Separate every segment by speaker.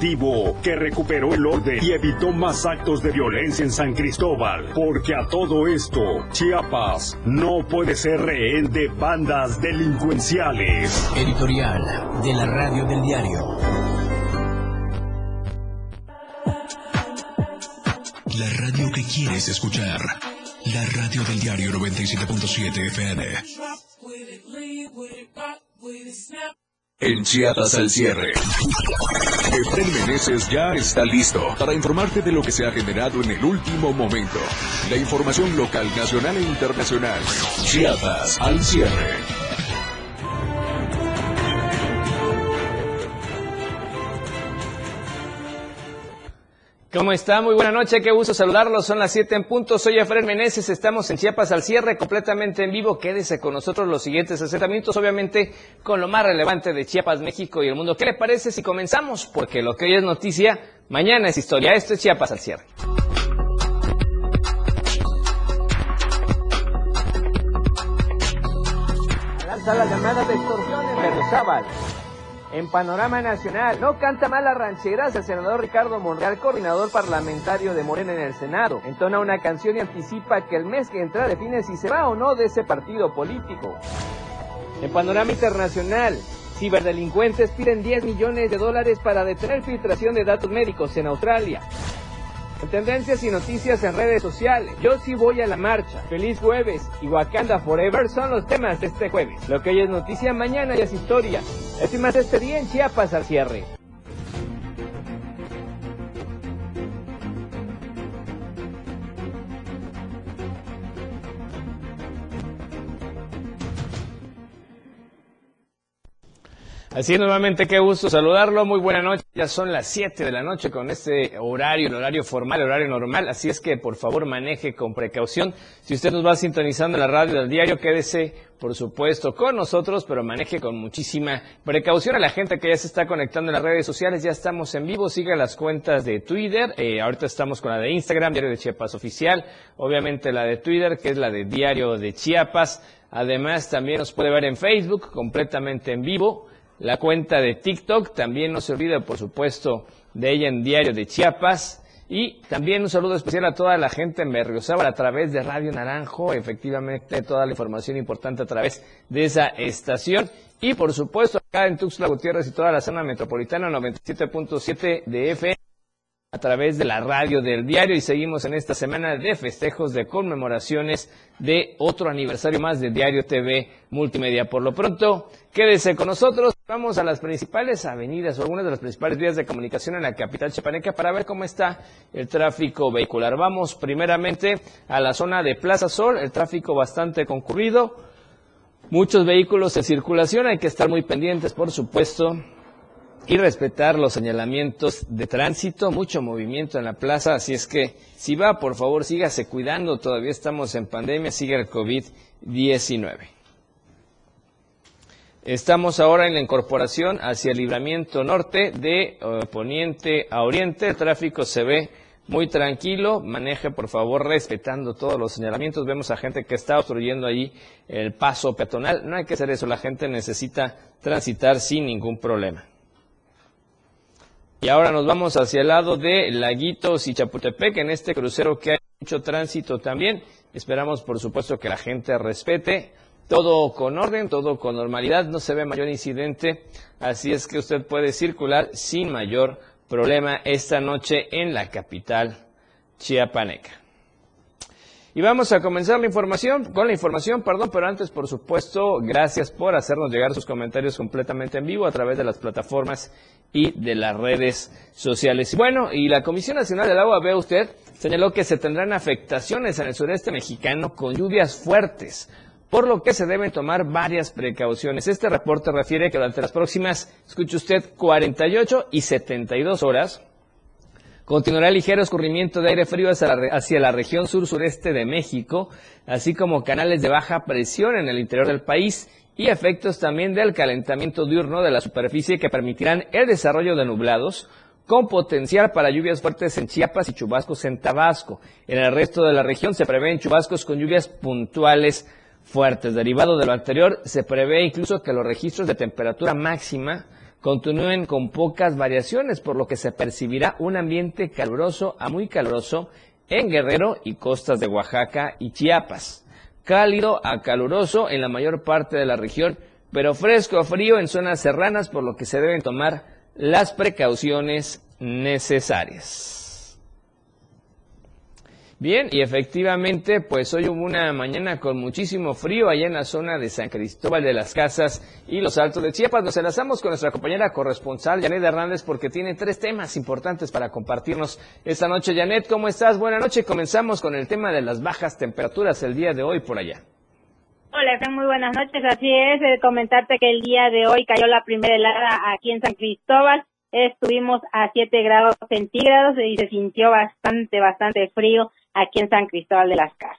Speaker 1: efectivo que recuperó el orden y evitó más actos de violencia en San Cristóbal. Porque a todo esto, Chiapas no puede ser rehén de bandas delincuenciales.
Speaker 2: Editorial de la Radio del Diario. La radio que quieres escuchar. La radio del diario 97.7 FM. En Chiapas al cierre. Efraín Meneses ya está listo para informarte de lo que se ha generado en el último momento. La información local, nacional e internacional. Chiapas al cierre.
Speaker 3: ¿Cómo está? Muy buena noche, qué gusto saludarlos. Son las 7 en punto. Soy Efraín Meneses, estamos en Chiapas al cierre, completamente en vivo. Quédese con nosotros los siguientes 60 minutos, obviamente con lo más relevante de Chiapas, México y el mundo. ¿Qué le parece si comenzamos? Porque lo que hoy es noticia, mañana es historia. Esto es Chiapas al cierre. La llamada de extorsión en. En Panorama Nacional, no canta mal las rancheras el senador Ricardo Monreal, coordinador parlamentario de Morena en el Senado. Entona una canción y anticipa que el mes que entra define si se va o no de ese partido político. En Panorama Internacional, ciberdelincuentes piden 10 millones de dólares para detener filtración de datos médicos en Australia. En tendencias y noticias en redes sociales, yo sí voy a la marcha. Feliz jueves y Wakanda Forever son los temas de este jueves. Lo que hoy es noticia, mañana ya es historia. Es más este día en Chiapas al cierre. Así es, nuevamente, qué gusto saludarlo. Muy buena noche. Ya son las 7 de la noche con este horario, el horario formal, el horario normal. Así es que, por favor, maneje con precaución. Si usted nos va sintonizando en la radio del diario, quédese, por supuesto, con nosotros, pero maneje con muchísima precaución. A la gente que ya se está conectando en las redes sociales, ya estamos en vivo. Siga las cuentas de Twitter. Eh, ahorita estamos con la de Instagram, Diario de Chiapas Oficial. Obviamente la de Twitter, que es la de Diario de Chiapas. Además, también nos puede ver en Facebook, completamente en vivo la cuenta de TikTok. También no se olvide, por supuesto, de ella en Diario de Chiapas. Y también un saludo especial a toda la gente en Berriozábal a través de Radio Naranjo. Efectivamente, toda la información importante a través de esa estación. Y por supuesto, acá en Tuxtla Gutiérrez y toda la zona metropolitana, 97.7 de FM a través de la radio del diario y seguimos en esta semana de festejos, de conmemoraciones de otro aniversario más de Diario TV Multimedia. Por lo pronto, quédese con nosotros. Vamos a las principales avenidas o algunas de las principales vías de comunicación en la capital chiapaneca para ver cómo está el tráfico vehicular. Vamos primeramente a la zona de Plaza Sol, el tráfico bastante concurrido. Muchos vehículos en circulación, hay que estar muy pendientes, por supuesto, y respetar los señalamientos de tránsito, mucho movimiento en la plaza, así es que si va, por favor, sígase cuidando, todavía estamos en pandemia, sigue el COVID-19. Estamos ahora en la incorporación hacia el libramiento norte de uh, poniente a oriente, el tráfico se ve muy tranquilo, maneje por favor respetando todos los señalamientos. Vemos a gente que está obstruyendo ahí el paso peatonal. No hay que hacer eso, la gente necesita transitar sin ningún problema. Y ahora nos vamos hacia el lado de Laguitos y Chapultepec, en este crucero que hay mucho tránsito también. Esperamos, por supuesto, que la gente respete todo con orden, todo con normalidad, no se ve mayor incidente, así es que usted puede circular sin mayor problema esta noche en la capital chiapaneca. Y vamos a comenzar la información, con la información, perdón, pero antes, por supuesto, gracias por hacernos llegar sus comentarios completamente en vivo a través de las plataformas y de las redes sociales. Bueno, y la Comisión Nacional del Agua, ve usted, señaló que se tendrán afectaciones en el sureste mexicano con lluvias fuertes, por lo que se deben tomar varias precauciones. Este reporte refiere que durante las próximas, escuche usted, 48 y 72 horas, Continuará el ligero escurrimiento de aire frío hacia la, región sur-sureste de México, así como canales de baja presión en el interior del país y efectos también del calentamiento diurno de la superficie que permitirán el desarrollo de nublados con potencial para lluvias fuertes en Chiapas y chubascos en Tabasco. En el resto de la región se prevén chubascos con lluvias puntuales fuertes. Derivado de lo anterior, se prevé incluso que los registros de temperatura máxima continúen con pocas variaciones, por lo que se percibirá un ambiente caluroso a muy caluroso en Guerrero y costas de Oaxaca y Chiapas. Cálido a caluroso en la mayor parte de la región, pero fresco o frío en zonas serranas, por lo que se deben tomar las precauciones necesarias. Bien, y efectivamente, pues hoy hubo una mañana con muchísimo frío allá en la zona de San Cristóbal de las Casas y los Altos de Chiapas. Nos enlazamos con nuestra compañera corresponsal, Janet Hernández, porque tiene tres temas importantes para compartirnos esta noche. Janet, ¿cómo estás? Buenas noches. Comenzamos con el tema de las bajas temperaturas el día de hoy por allá.
Speaker 4: Hola, muy buenas noches. Así es, eh, comentarte que el día de hoy cayó la primera helada aquí en San Cristóbal. Estuvimos a 7 grados centígrados y se sintió bastante, bastante frío aquí en San Cristóbal de las Casas.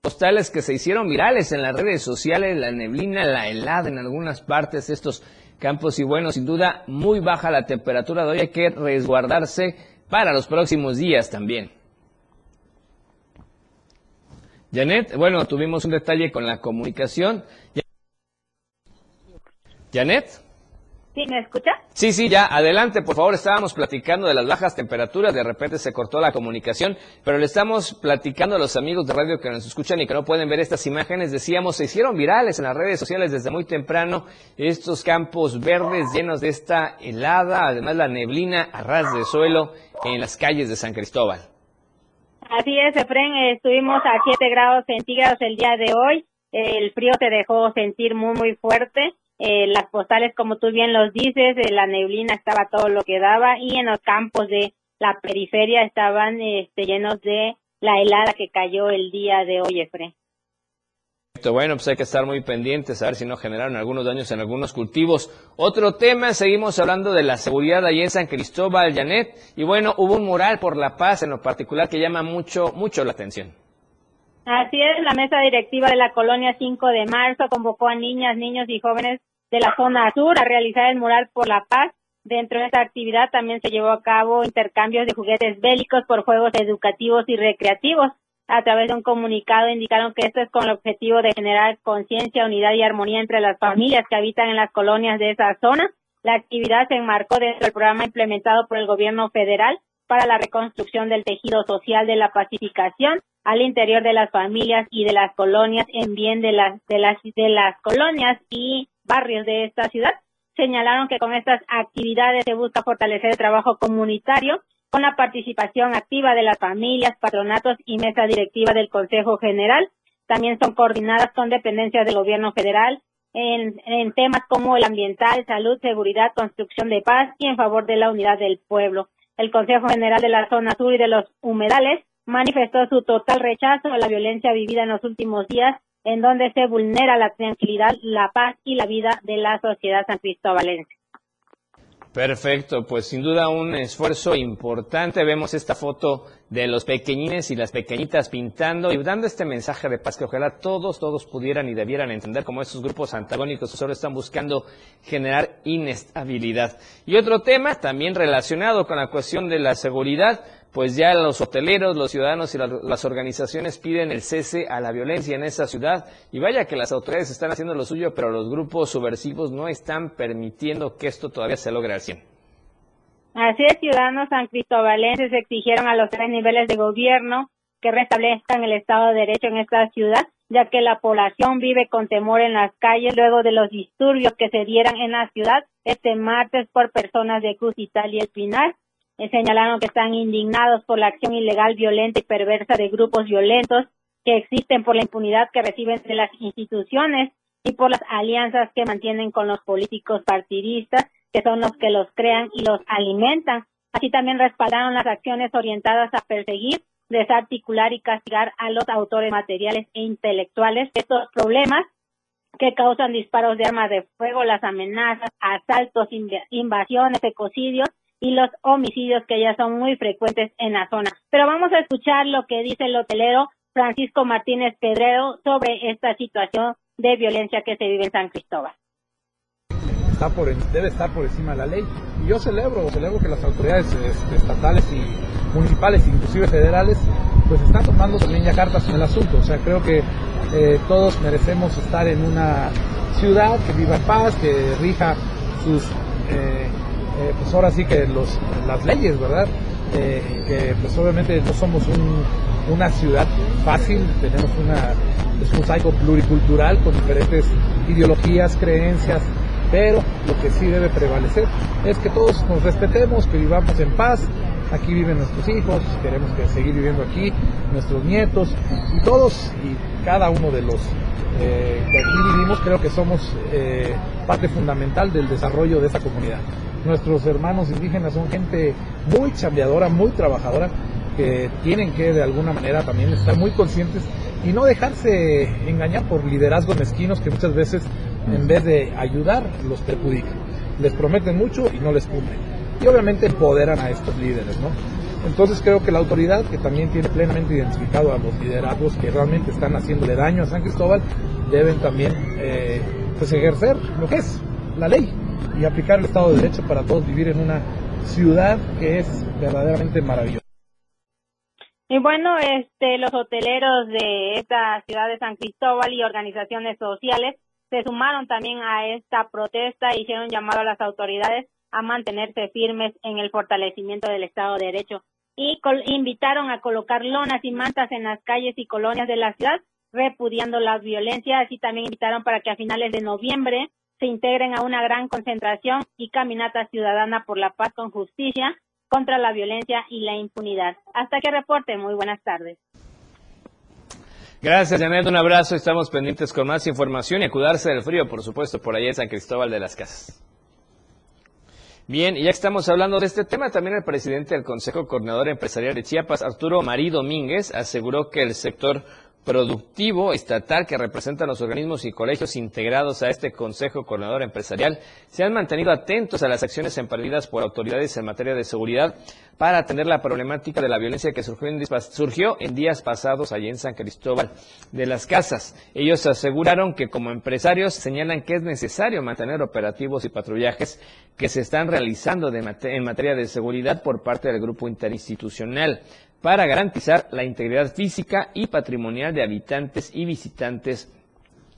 Speaker 3: Postales que se hicieron virales en las redes sociales, la neblina, la helada en algunas partes de estos campos y bueno, sin duda muy baja la temperatura de hoy, hay que resguardarse para los próximos días también. Janet, bueno, tuvimos un detalle con la comunicación. Janet.
Speaker 4: ¿Sí me escucha?
Speaker 3: Sí, sí, ya, adelante, por favor. Estábamos platicando de las bajas temperaturas, de repente se cortó la comunicación, pero le estamos platicando a los amigos de radio que nos escuchan y que no pueden ver estas imágenes. Decíamos, se hicieron virales en las redes sociales desde muy temprano estos campos verdes llenos de esta helada, además la neblina a ras de suelo en las calles de San Cristóbal.
Speaker 4: Así es, Efren, estuvimos a 7 grados centígrados el día de hoy. El frío se dejó sentir muy, muy fuerte eh, las postales, como tú bien los dices, eh, la neblina estaba todo lo que daba y en los campos de la periferia estaban este, llenos de la helada que cayó el día de hoy, Efre.
Speaker 3: Bueno, pues hay que estar muy pendientes a ver si no generaron algunos daños en algunos cultivos. Otro tema, seguimos hablando de la seguridad allí en San Cristóbal, Janet. Y bueno, hubo un mural por la paz en lo particular que llama mucho, mucho la atención.
Speaker 4: Así es, la mesa directiva de la colonia 5 de marzo convocó a niñas, niños y jóvenes de la zona sur a realizar el mural por la paz. Dentro de esta actividad también se llevó a cabo intercambios de juguetes bélicos por juegos educativos y recreativos. A través de un comunicado indicaron que esto es con el objetivo de generar conciencia, unidad y armonía entre las familias que habitan en las colonias de esa zona. La actividad se enmarcó dentro del programa implementado por el gobierno federal para la reconstrucción del tejido social de la pacificación al interior de las familias y de las colonias en bien de las de las de las colonias y barrios de esta ciudad. Señalaron que con estas actividades se busca fortalecer el trabajo comunitario con la participación activa de las familias, patronatos y mesa directiva del Consejo General. También son coordinadas con dependencias del Gobierno Federal en, en temas como el ambiental, salud, seguridad, construcción de paz y en favor de la unidad del pueblo. El Consejo General de la Zona Sur y de los Humedales manifestó su total rechazo a la violencia vivida en los últimos días, en donde se vulnera la tranquilidad, la paz y la vida de la sociedad san cristobalense.
Speaker 3: Perfecto, pues sin duda un esfuerzo importante. Vemos esta foto de los pequeñines y las pequeñitas pintando y dando este mensaje de paz que ojalá todos, todos pudieran y debieran entender como estos grupos antagónicos solo están buscando generar inestabilidad. Y otro tema también relacionado con la cuestión de la seguridad, pues ya los hoteleros, los ciudadanos y las organizaciones piden el cese a la violencia en esa ciudad. Y vaya que las autoridades están haciendo lo suyo, pero los grupos subversivos no están permitiendo que esto todavía se logre al 100.
Speaker 4: Así es, ciudadanos san cristobalenses exigieron a los tres niveles de gobierno que restablezcan el Estado de Derecho en esta ciudad, ya que la población vive con temor en las calles luego de los disturbios que se dieran en la ciudad este martes por personas de Cruz Italia y El Pinar eh, señalaron que están indignados por la acción ilegal, violenta y perversa de grupos violentos que existen por la impunidad que reciben de las instituciones y por las alianzas que mantienen con los políticos partidistas, que son los que los crean y los alimentan. Así también respaldaron las acciones orientadas a perseguir, desarticular y castigar a los autores materiales e intelectuales de estos problemas que causan disparos de armas de fuego, las amenazas, asaltos, invasiones, ecocidios y los homicidios que ya son muy frecuentes en la zona. Pero vamos a escuchar lo que dice el hotelero Francisco Martínez Pedrero sobre esta situación de violencia que se vive en San Cristóbal.
Speaker 5: Está por, debe estar por encima de la ley. Y yo celebro, celebro que las autoridades este, estatales y municipales, inclusive federales, pues están tomando también ya cartas en el asunto. O sea, creo que eh, todos merecemos estar en una ciudad, que viva paz, que rija sus, eh, eh, pues ahora sí que los, las leyes, ¿verdad? Eh, que pues obviamente no somos una ciudad fácil, tenemos una, es un mosaico pluricultural con diferentes ideologías, creencias, pero lo que sí debe prevalecer es que todos nos respetemos, que vivamos en paz, aquí viven nuestros hijos, queremos que seguir viviendo aquí, nuestros nietos, y todos y cada uno de los eh, que aquí vivimos creo que somos eh, parte fundamental del desarrollo de esta comunidad. Nuestros hermanos indígenas son gente muy chambeadora, muy trabajadora, que tienen que de alguna manera también estar muy conscientes y no dejarse engañar por liderazgos mezquinos que muchas veces en vez de ayudar los perjudican. Les prometen mucho y no les cumplen. Y obviamente empoderan a estos líderes, ¿no? Entonces creo que la autoridad, que también tiene plenamente identificado a los liderazgos que realmente están haciéndole daño a San Cristóbal, deben también eh, pues ejercer lo que es la ley y aplicar el Estado de Derecho para todos vivir en una ciudad que es verdaderamente maravillosa.
Speaker 4: Y bueno, este, los hoteleros de esta ciudad de San Cristóbal y organizaciones sociales se sumaron también a esta protesta y hicieron llamado a las autoridades a mantenerse firmes en el fortalecimiento del Estado de Derecho y invitaron a colocar lonas y mantas en las calles y colonias de la ciudad, repudiando las violencias y también invitaron para que a finales de noviembre se integren a una gran concentración y caminata ciudadana por la paz con justicia contra la violencia y la impunidad. Hasta que reporte, muy buenas tardes.
Speaker 3: Gracias, Janet. Un abrazo. Estamos pendientes con más información y a cuidarse del frío, por supuesto, por allá en San Cristóbal de las Casas. Bien, y ya estamos hablando de este tema, también el presidente del Consejo Coordinador Empresarial de Chiapas, Arturo Marí Domínguez, aseguró que el sector productivo estatal que representan los organismos y colegios integrados a este Consejo Coordinador Empresarial se han mantenido atentos a las acciones emprendidas por autoridades en materia de seguridad para atender la problemática de la violencia que surgió en, surgió en días pasados allí en San Cristóbal de las Casas. Ellos aseguraron que como empresarios señalan que es necesario mantener operativos y patrullajes que se están realizando en materia de seguridad por parte del grupo interinstitucional para garantizar la integridad física y patrimonial de habitantes y visitantes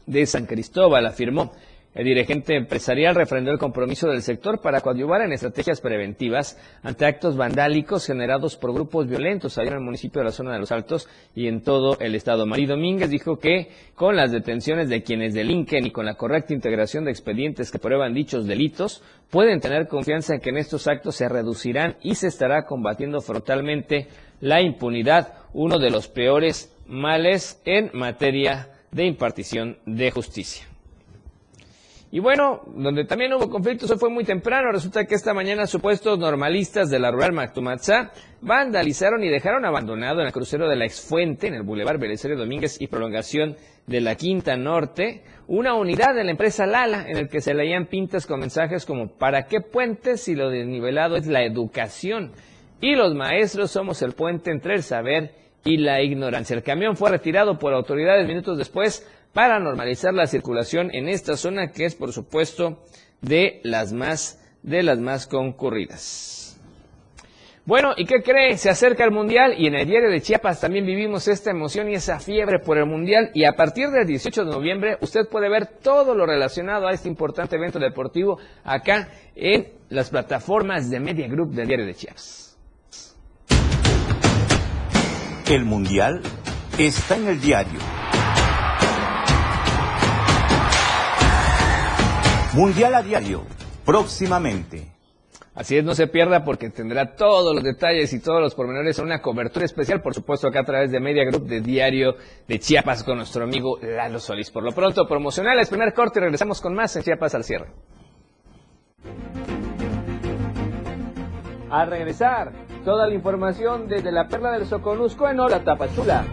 Speaker 3: de San Cristóbal, afirmó. El dirigente empresarial refrendó el compromiso del sector para coadyuvar en estrategias preventivas ante actos vandálicos generados por grupos violentos allá en el municipio de la zona de los Altos y en todo el estado. María Domínguez dijo que con las detenciones de quienes delinquen y con la correcta integración de expedientes que prueban dichos delitos, pueden tener confianza en que en estos actos se reducirán y se estará combatiendo frontalmente la impunidad, uno de los peores males en materia de impartición de justicia. Y bueno, donde también hubo conflictos, hoy fue muy temprano, resulta que esta mañana supuestos normalistas de la rural Mactumatzá vandalizaron y dejaron abandonado en el crucero de la Exfuente, en el Boulevard Belisario Domínguez y prolongación de la Quinta Norte, una unidad de la empresa Lala en el que se leían pintas con mensajes como ¿para qué puentes si lo desnivelado es la educación? Y los maestros somos el puente entre el saber y la ignorancia. El camión fue retirado por autoridades minutos después para normalizar la circulación en esta zona que es por supuesto de las más de las más concurridas. Bueno, ¿y qué cree? Se acerca el Mundial y en el diario de Chiapas también vivimos esta emoción y esa fiebre por el Mundial y a partir del 18 de noviembre usted puede ver todo lo relacionado a este importante evento deportivo acá en las plataformas de Media Group del diario de Chiapas.
Speaker 6: El Mundial está en el diario. Mundial a diario, próximamente.
Speaker 3: Así es, no se pierda porque tendrá todos los detalles y todos los pormenores en una cobertura especial, por supuesto, acá a través de Media Group de Diario de Chiapas con nuestro amigo Lalo Solís. Por lo pronto, promocionales, primer corte y regresamos con más en Chiapas al cierre. Al regresar, toda la información desde la perla del Soconusco en Hora Tapachula.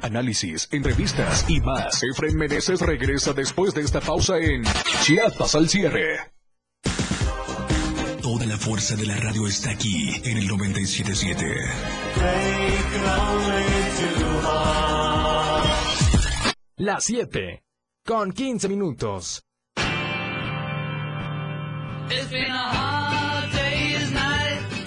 Speaker 2: Análisis, entrevistas y más. Efren Meneses regresa después de esta pausa en Chiapas al cierre. Toda la fuerza de la radio está aquí en el 977.
Speaker 7: Las 7 con 15 minutos.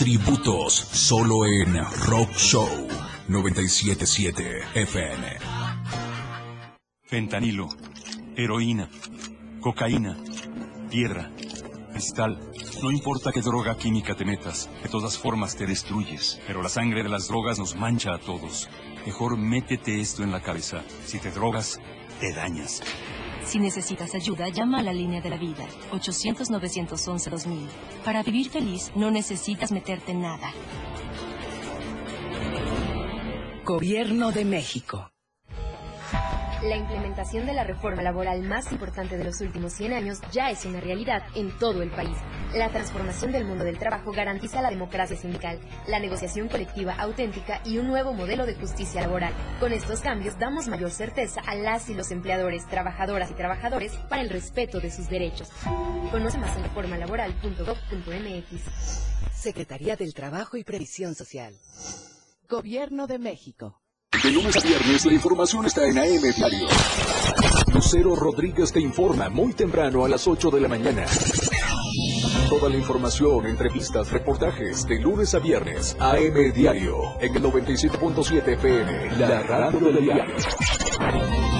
Speaker 2: Tributos solo en Rock Show 977 FM.
Speaker 6: Fentanilo, heroína, cocaína, piedra, cristal. No importa qué droga química te metas, de todas formas te destruyes. Pero la sangre de las drogas nos mancha a todos. Mejor métete esto en la cabeza. Si te drogas, te dañas.
Speaker 8: Si necesitas ayuda, llama a la línea de la vida, 800-911-2000. Para vivir feliz, no necesitas meterte en nada.
Speaker 9: Gobierno de México.
Speaker 10: La implementación de la reforma laboral más importante de los últimos 100 años ya es una realidad en todo el país. La transformación del mundo del trabajo garantiza la democracia sindical, la negociación colectiva auténtica y un nuevo modelo de justicia laboral. Con estos cambios damos mayor certeza a las y los empleadores, trabajadoras y trabajadores para el respeto de sus derechos. Conoce más en reformalaboral.gov.mx.
Speaker 9: Secretaría del Trabajo y Previsión Social. Gobierno de México.
Speaker 2: De lunes a viernes la información está en AM Diario. Lucero Rodríguez te informa muy temprano a las 8 de la mañana. Toda la información, entrevistas, reportajes de lunes a viernes. AM Diario en el 97.7 FM, la radio del diario.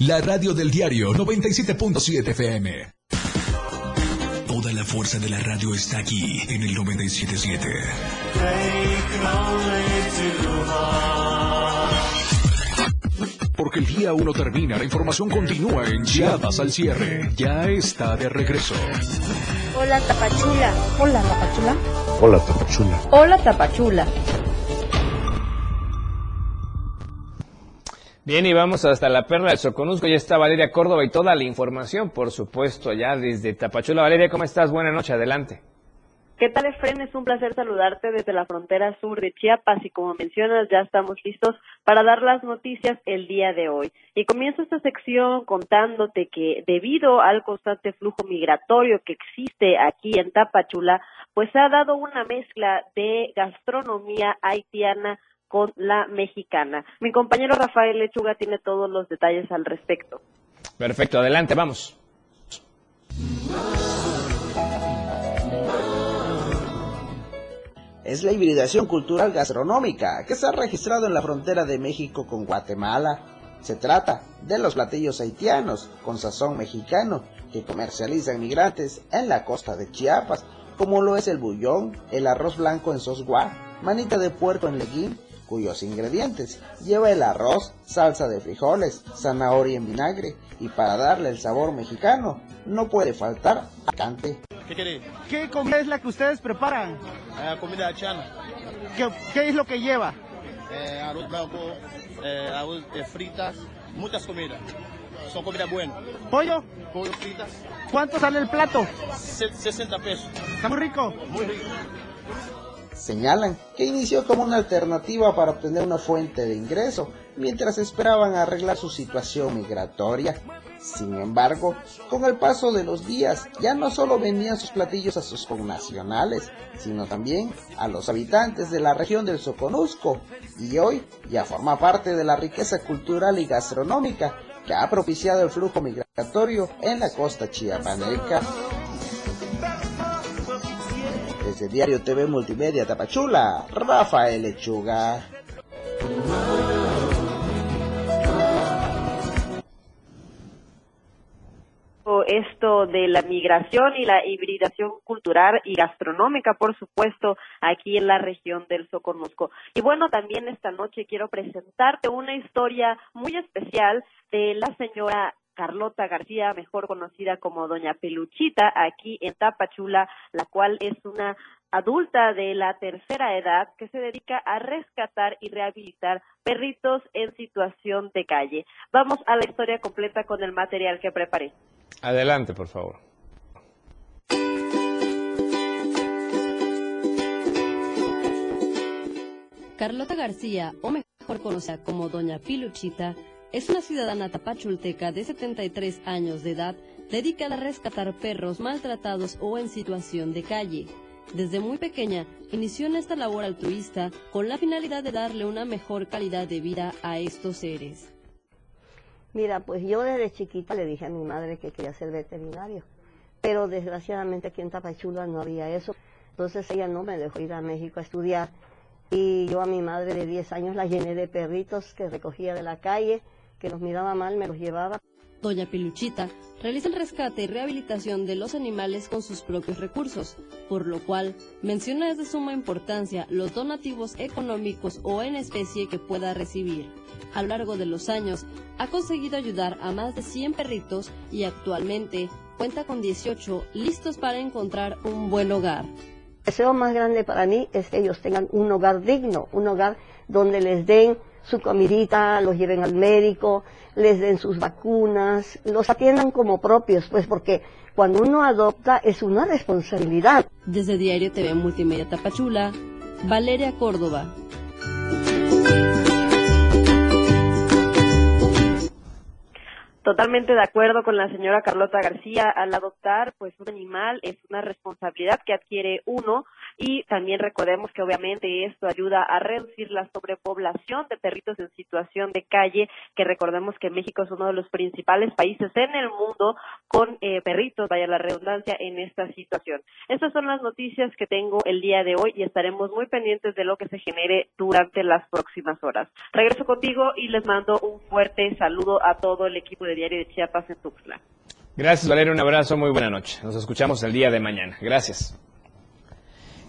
Speaker 2: La radio del diario 97.7 FM. Toda la fuerza de la radio está aquí en el 977. Porque el día uno termina, la información continúa en Chiapas al cierre. Ya está de regreso.
Speaker 11: Hola Tapachula.
Speaker 12: Hola Tapachula.
Speaker 13: Hola Tapachula.
Speaker 11: Hola Tapachula.
Speaker 3: Bien, y vamos hasta la perla del Soconusco. Ya está Valeria Córdoba y toda la información, por supuesto, ya desde Tapachula. Valeria, ¿cómo estás? Buenas noches, adelante.
Speaker 14: ¿Qué tal, Efren? Es un placer saludarte desde la frontera sur de Chiapas y como mencionas, ya estamos listos para dar las noticias el día de hoy. Y comienzo esta sección contándote que debido al constante flujo migratorio que existe aquí en Tapachula, pues ha dado una mezcla de gastronomía haitiana con la mexicana. Mi compañero Rafael Lechuga tiene todos los detalles al respecto.
Speaker 3: Perfecto, adelante, vamos.
Speaker 15: Es la hibridación cultural gastronómica que se ha registrado en la frontera de México con Guatemala. Se trata de los platillos haitianos con sazón mexicano que comercializan migrantes en la costa de Chiapas, como lo es el bullón, el arroz blanco en sosguá, manita de puerco en leguín, cuyos ingredientes lleva el arroz, salsa de frijoles, zanahoria en vinagre y para darle el sabor mexicano no puede faltar picante.
Speaker 16: ¿Qué?
Speaker 17: ¿Qué comida es la que ustedes preparan?
Speaker 16: Eh, comida chana.
Speaker 17: ¿Qué, ¿Qué, es lo que lleva?
Speaker 16: Eh, arroz blanco, eh, arroz fritas, muchas comidas. Son comidas buenas.
Speaker 17: ¿Pollo?
Speaker 16: Pollo fritas.
Speaker 17: ¿Cuánto sale el plato?
Speaker 16: 60 pesos.
Speaker 17: ¿Está muy rico?
Speaker 16: Muy rico
Speaker 15: señalan que inició como una alternativa para obtener una fuente de ingreso mientras esperaban arreglar su situación migratoria. Sin embargo, con el paso de los días ya no solo vendían sus platillos a sus connacionales, sino también a los habitantes de la región del Soconusco, y hoy ya forma parte de la riqueza cultural y gastronómica que ha propiciado el flujo migratorio en la costa chiapaneca. Desde Diario TV Multimedia Tapachula, Rafael Lechuga.
Speaker 14: esto de la migración y la hibridación cultural y gastronómica, por supuesto, aquí en la región del Soconusco. Y bueno, también esta noche quiero presentarte una historia muy especial de la señora Carlota García, mejor conocida como Doña Peluchita, aquí en Tapachula, la cual es una adulta de la tercera edad que se dedica a rescatar y rehabilitar perritos en situación de calle. Vamos a la historia completa con el material que preparé.
Speaker 3: Adelante, por favor.
Speaker 12: Carlota García, o mejor conocida como Doña Piluchita, es una ciudadana tapachulteca de 73 años de edad dedicada a rescatar perros maltratados o en situación de calle. Desde muy pequeña inició en esta labor altruista con la finalidad de darle una mejor calidad de vida a estos seres.
Speaker 11: Mira, pues yo desde chiquita le dije a mi madre que quería ser veterinario, pero desgraciadamente aquí en Tapachula no había eso. Entonces ella no me dejó ir a México a estudiar y yo a mi madre de 10 años la llené de perritos que recogía de la calle, que los miraba mal, me los llevaba.
Speaker 12: Doña Piluchita realiza el rescate y rehabilitación de los animales con sus propios recursos, por lo cual menciona es de suma importancia los donativos económicos o en especie que pueda recibir. A lo largo de los años ha conseguido ayudar a más de 100 perritos y actualmente cuenta con 18 listos para encontrar un buen hogar.
Speaker 11: El deseo más grande para mí es que ellos tengan un hogar digno, un hogar donde les den su comidita, los lleven al médico, les den sus vacunas, los atiendan como propios, pues porque cuando uno adopta es una responsabilidad.
Speaker 12: Desde Diario TV Multimedia Tapachula, Valeria Córdoba.
Speaker 14: Totalmente de acuerdo con la señora Carlota García. Al adoptar, pues un animal es una responsabilidad que adquiere uno y también recordemos que obviamente esto ayuda a reducir la sobrepoblación de perritos en situación de calle, que recordemos que México es uno de los principales países en el mundo con eh, perritos, vaya la redundancia, en esta situación. Estas son las noticias que tengo el día de hoy y estaremos muy pendientes de lo que se genere durante las próximas horas. Regreso contigo y les mando un fuerte saludo a todo el equipo de Diario de Chiapas en Tuxtla.
Speaker 3: Gracias, Valeria. Un abrazo. Muy buena noche. Nos escuchamos el día de mañana. Gracias.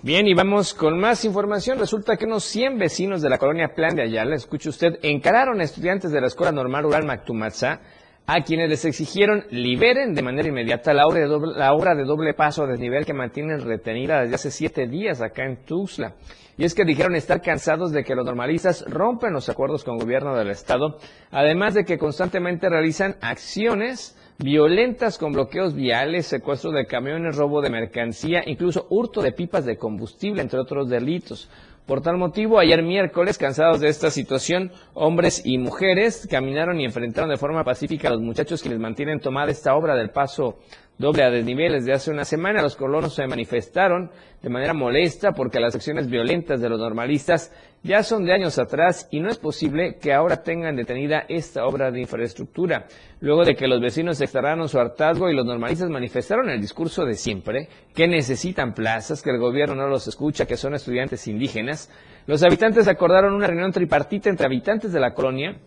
Speaker 3: Bien, y vamos con más información. Resulta que unos 100 vecinos de la colonia Plan de Ayala, escuche usted, encararon a estudiantes de la Escuela Normal Rural Mactumatzá, a quienes les exigieron liberen de manera inmediata la obra de doble, la de doble paso a desnivel que mantienen retenida desde hace siete días acá en Tuxtla. Y es que dijeron estar cansados de que los normalistas rompen los acuerdos con el gobierno del estado, además de que constantemente realizan acciones violentas con bloqueos viales, secuestro de camiones, robo de mercancía, incluso hurto de pipas de combustible, entre otros delitos. Por tal motivo, ayer miércoles, cansados de esta situación, hombres y mujeres caminaron y enfrentaron de forma pacífica a los muchachos que les mantienen tomada esta obra del paso doble a desnivel desde hace una semana. Los colonos se manifestaron de manera molesta porque las acciones violentas de los normalistas ya son de años atrás y no es posible que ahora tengan detenida esta obra de infraestructura. Luego de que los vecinos externaron su hartazgo y los normalistas manifestaron el discurso de siempre, que necesitan plazas, que el gobierno no los escucha, que son estudiantes indígenas, los habitantes acordaron una reunión tripartita entre habitantes de la colonia,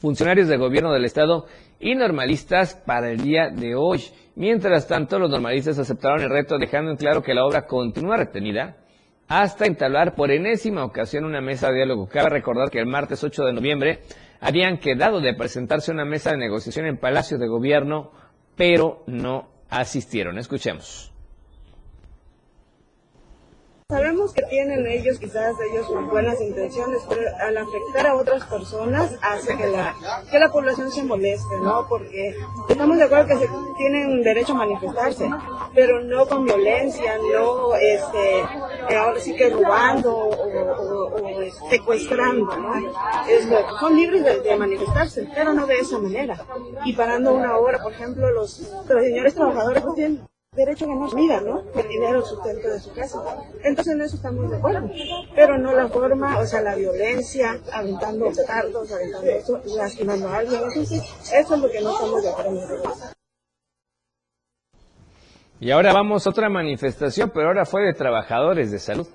Speaker 3: funcionarios del gobierno del estado y normalistas para el día de hoy. Mientras tanto, los normalistas aceptaron el reto dejando en claro que la obra continúa retenida hasta entablar por enésima ocasión una mesa de diálogo. Cabe recordar que el martes 8 de noviembre habían quedado de presentarse una mesa de negociación en Palacio de Gobierno, pero no asistieron. Escuchemos.
Speaker 13: Sabemos que tienen ellos, quizás ellos buenas intenciones, pero al afectar a otras personas hace que la, que la población se moleste, ¿no? Porque estamos de acuerdo que se tienen derecho a manifestarse, pero no con violencia, no, este, eh, ahora sí que robando o, o secuestrando, ¿no? Son libres de, manifestarse, pero no de esa manera. Y parando una hora, por ejemplo, los, los señores trabajadores pues tienen derecho a ganar vida, ¿no? El dinero, el sustento de su casa. Entonces en eso estamos de acuerdo. Pero no la forma, o sea, la violencia, aventando petardos, aventando eso, lastimando a alguien. Entonces, eso es lo que no estamos de acuerdo.
Speaker 3: Y ahora vamos a otra manifestación, pero ahora fue de trabajadores de salud.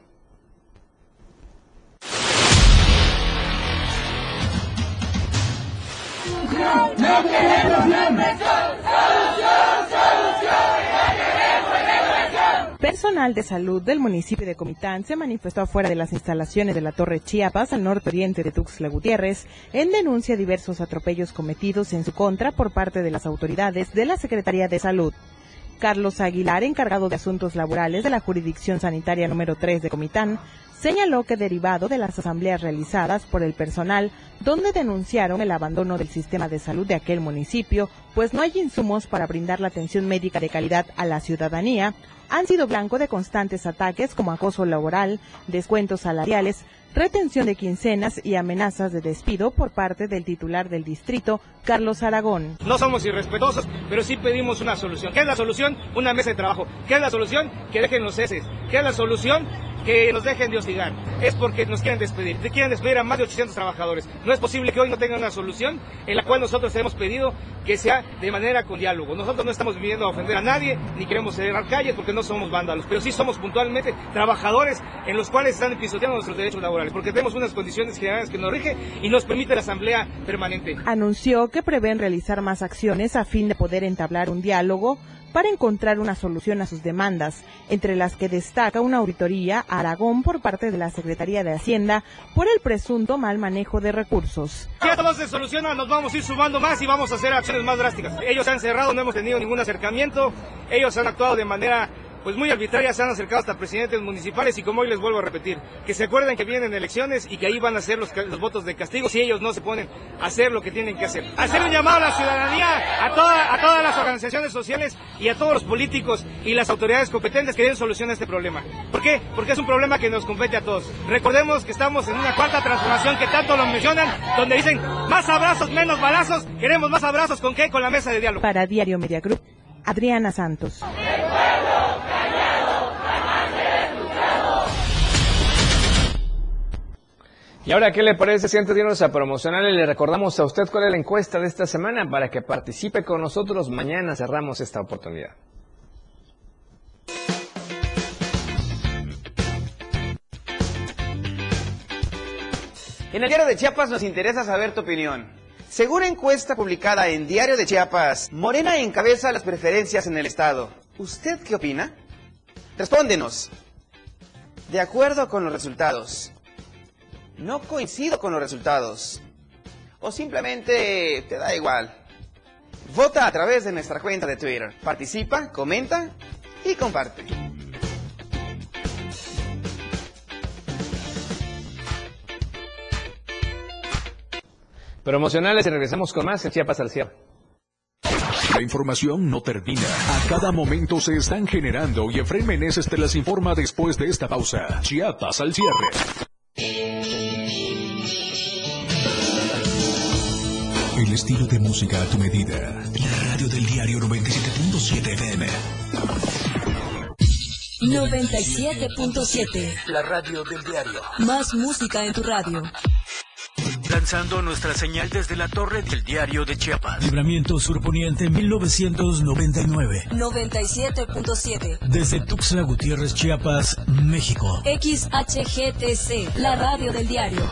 Speaker 18: No queremos la presión, Personal de salud del municipio de Comitán se manifestó afuera de las instalaciones de la Torre Chiapas al norte oriente de Tuxtla Gutiérrez en denuncia de diversos atropellos cometidos en su contra por parte de las autoridades de la Secretaría de Salud. Carlos Aguilar, encargado de asuntos laborales de la jurisdicción sanitaria número 3 de Comitán, señaló que derivado de las asambleas realizadas por el personal, donde denunciaron el abandono del sistema de salud de aquel municipio, pues no hay insumos para brindar la atención médica de calidad a la ciudadanía, han sido blanco de constantes ataques como acoso laboral, descuentos salariales, retención de quincenas y amenazas de despido por parte del titular del distrito, Carlos Aragón.
Speaker 19: No somos irrespetuosos, pero sí pedimos una solución. ¿Qué es la solución? Una mesa de trabajo. ¿Qué es la solución? Que dejen los ceses. ¿Qué es la solución? Que nos dejen de hostigar. Es porque nos quieren despedir. Quieren despedir a más de 800 trabajadores. No es posible que hoy no tengan una solución en la cual nosotros hemos pedido que sea de manera con diálogo. Nosotros no estamos viniendo a ofender a nadie, ni queremos cerrar calles porque no somos vándalos, pero sí somos puntualmente trabajadores en los cuales están pisoteando nuestros derechos laborales, porque tenemos unas condiciones generales que nos rige y nos permite la asamblea permanente.
Speaker 18: Anunció que prevén realizar más acciones a fin de poder entablar un diálogo para encontrar una solución a sus demandas, entre las que destaca una auditoría a Aragón por parte de la Secretaría de Hacienda por el presunto mal manejo de recursos.
Speaker 19: Si esto no se soluciona, nos vamos a ir sumando más y vamos a hacer acciones más drásticas. Ellos han cerrado, no hemos tenido ningún acercamiento, ellos han actuado de manera pues muy arbitrarias se han acercado hasta presidentes municipales y como hoy les vuelvo a repetir, que se acuerden que vienen elecciones y que ahí van a hacer los, los votos de castigo si ellos no se ponen a hacer lo que tienen que hacer. Hacer un llamado a la ciudadanía, a, toda, a todas las organizaciones sociales y a todos los políticos y las autoridades competentes que den solución a este problema. ¿Por qué? Porque es un problema que nos compete a todos. Recordemos que estamos en una cuarta transformación que tanto lo mencionan, donde dicen más abrazos, menos balazos, queremos más abrazos, ¿con qué? Con la mesa de diálogo.
Speaker 18: Para Diario Media Group, Adriana Santos.
Speaker 3: Y ahora, ¿qué le parece si antes de irnos a promocionarle le recordamos a usted cuál es la encuesta de esta semana para que participe con nosotros? Mañana cerramos esta oportunidad.
Speaker 20: En el diario de Chiapas nos interesa saber tu opinión. Según encuesta publicada en Diario de Chiapas, Morena encabeza las preferencias en el Estado. ¿Usted qué opina? Respóndenos. De acuerdo con los resultados. No coincido con los resultados. O simplemente te da igual. Vota a través de nuestra cuenta de Twitter. Participa, comenta y comparte.
Speaker 3: Promocionales y regresamos con más en Chiapas al cierre.
Speaker 2: La información no termina. A cada momento se están generando y Efraín Meneses te las informa después de esta pausa. Chiapas al cierre. El estilo de música a tu medida. La radio del diario 97.7 FM.
Speaker 8: 97.7.
Speaker 2: La radio del diario.
Speaker 8: Más música en tu radio.
Speaker 21: Lanzando nuestra señal desde la torre del diario de Chiapas.
Speaker 22: Libramiento Surponiente 1999.
Speaker 8: 97.7.
Speaker 22: Desde Tuxtla Gutiérrez, Chiapas, México.
Speaker 8: XHGTC, la radio del diario.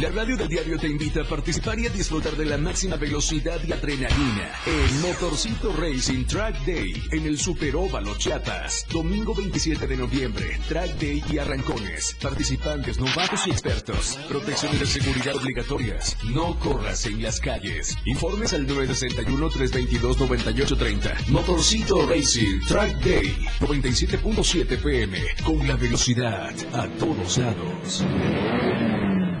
Speaker 2: La radio del diario te invita a participar y a disfrutar de la máxima velocidad y adrenalina en Motorcito Racing Track Day en el Superóvalo Chiapas. Domingo 27 de noviembre, Track Day y arrancones. Participantes novatos y expertos. Protecciones de seguridad obligatorias. No corras en las calles. Informes al 961-322-9830. Motorcito Racing Track Day 97.7 pm. Con la velocidad a todos lados.